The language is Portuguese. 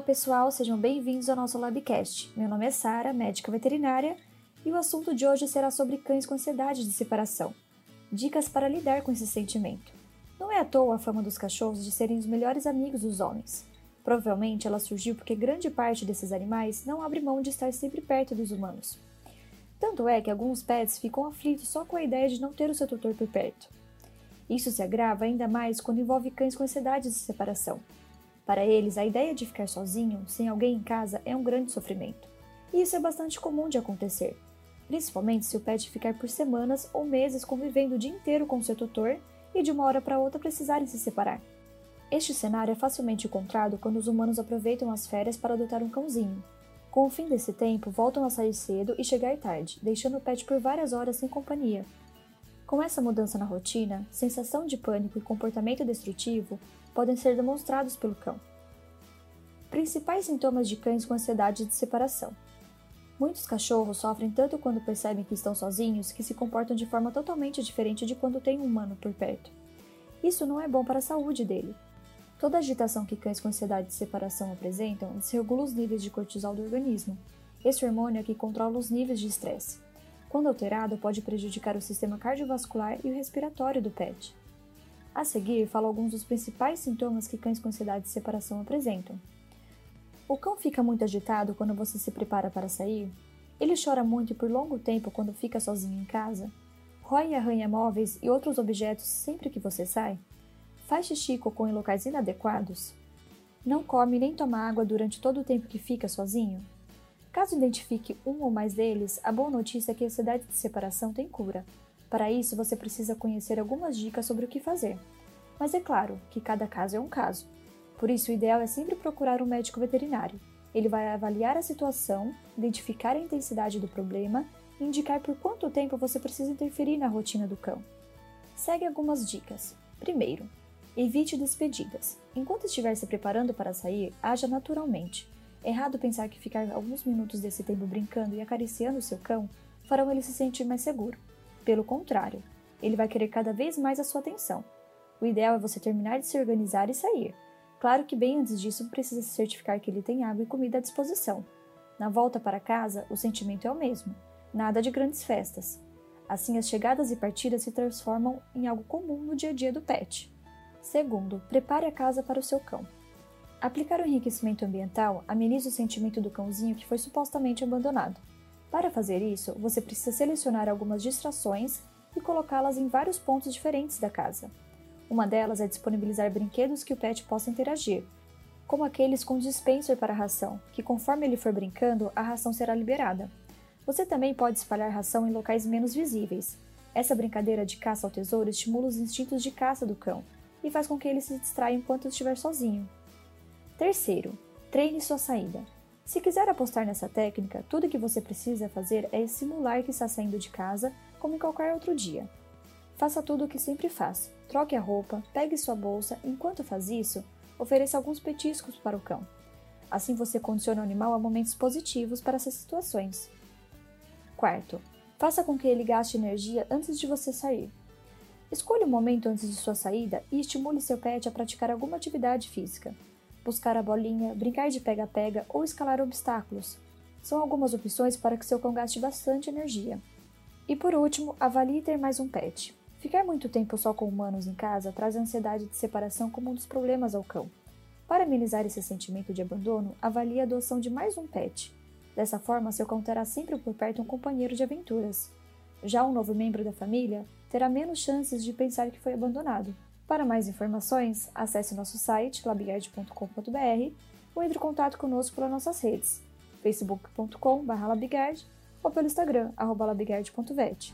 Olá pessoal, sejam bem-vindos ao nosso Labcast. Meu nome é Sara, médica veterinária, e o assunto de hoje será sobre cães com ansiedade de separação. Dicas para lidar com esse sentimento. Não é à toa a fama dos cachorros de serem os melhores amigos dos homens. Provavelmente ela surgiu porque grande parte desses animais não abre mão de estar sempre perto dos humanos. Tanto é que alguns pets ficam aflitos só com a ideia de não ter o seu tutor por perto. Isso se agrava ainda mais quando envolve cães com ansiedade de separação. Para eles, a ideia de ficar sozinho, sem alguém em casa, é um grande sofrimento. E isso é bastante comum de acontecer, principalmente se o pet ficar por semanas ou meses convivendo o dia inteiro com seu tutor e de uma hora para outra precisarem se separar. Este cenário é facilmente encontrado quando os humanos aproveitam as férias para adotar um cãozinho. Com o fim desse tempo, voltam a sair cedo e chegar tarde, deixando o pet por várias horas sem companhia. Com essa mudança na rotina, sensação de pânico e comportamento destrutivo podem ser demonstrados pelo cão. Principais sintomas de cães com ansiedade de separação. Muitos cachorros sofrem tanto quando percebem que estão sozinhos que se comportam de forma totalmente diferente de quando tem um humano por perto. Isso não é bom para a saúde dele. Toda agitação que cães com ansiedade de separação apresentam desregula os níveis de cortisol do organismo. Esse hormônio é que controla os níveis de estresse. Quando alterado, pode prejudicar o sistema cardiovascular e o respiratório do pet. A seguir, falo alguns dos principais sintomas que cães com ansiedade de separação apresentam. O cão fica muito agitado quando você se prepara para sair? Ele chora muito por longo tempo quando fica sozinho em casa? Rói e arranha móveis e outros objetos sempre que você sai? Faz xixi e cocô em locais inadequados? Não come nem toma água durante todo o tempo que fica sozinho? Caso identifique um ou mais deles, a boa notícia é que a ansiedade de separação tem cura. Para isso, você precisa conhecer algumas dicas sobre o que fazer. Mas é claro que cada caso é um caso. Por isso, o ideal é sempre procurar um médico veterinário. Ele vai avaliar a situação, identificar a intensidade do problema e indicar por quanto tempo você precisa interferir na rotina do cão. Segue algumas dicas. Primeiro, evite despedidas. Enquanto estiver se preparando para sair, haja naturalmente. É errado pensar que ficar alguns minutos desse tempo brincando e acariciando seu cão farão ele se sentir mais seguro. Pelo contrário, ele vai querer cada vez mais a sua atenção. O ideal é você terminar de se organizar e sair. Claro que bem antes disso precisa se certificar que ele tem água e comida à disposição. Na volta para casa, o sentimento é o mesmo. Nada de grandes festas. Assim, as chegadas e partidas se transformam em algo comum no dia a dia do pet. Segundo, prepare a casa para o seu cão. Aplicar o enriquecimento ambiental ameniza o sentimento do cãozinho que foi supostamente abandonado. Para fazer isso, você precisa selecionar algumas distrações e colocá-las em vários pontos diferentes da casa. Uma delas é disponibilizar brinquedos que o pet possa interagir, como aqueles com dispenser para ração, que conforme ele for brincando, a ração será liberada. Você também pode espalhar ração em locais menos visíveis. Essa brincadeira de caça ao tesouro estimula os instintos de caça do cão e faz com que ele se distraia enquanto estiver sozinho. Terceiro, treine sua saída. Se quiser apostar nessa técnica, tudo que você precisa fazer é simular que está saindo de casa, como em qualquer outro dia. Faça tudo o que sempre faz. Troque a roupa, pegue sua bolsa. Enquanto faz isso, ofereça alguns petiscos para o cão. Assim você condiciona o animal a momentos positivos para essas situações. Quarto, faça com que ele gaste energia antes de você sair. Escolha um momento antes de sua saída e estimule seu pet a praticar alguma atividade física. Buscar a bolinha, brincar de pega-pega ou escalar obstáculos. São algumas opções para que seu cão gaste bastante energia. E por último, avalie ter mais um pet. Ficar muito tempo só com humanos em casa traz a ansiedade de separação como um dos problemas ao cão. Para amenizar esse sentimento de abandono, avalie a adoção de mais um pet. Dessa forma, seu cão terá sempre por perto um companheiro de aventuras. Já um novo membro da família terá menos chances de pensar que foi abandonado. Para mais informações, acesse nosso site labigard.com.br ou entre em contato conosco pelas nossas redes facebook.com.br ou pelo Instagram, labigard.vet.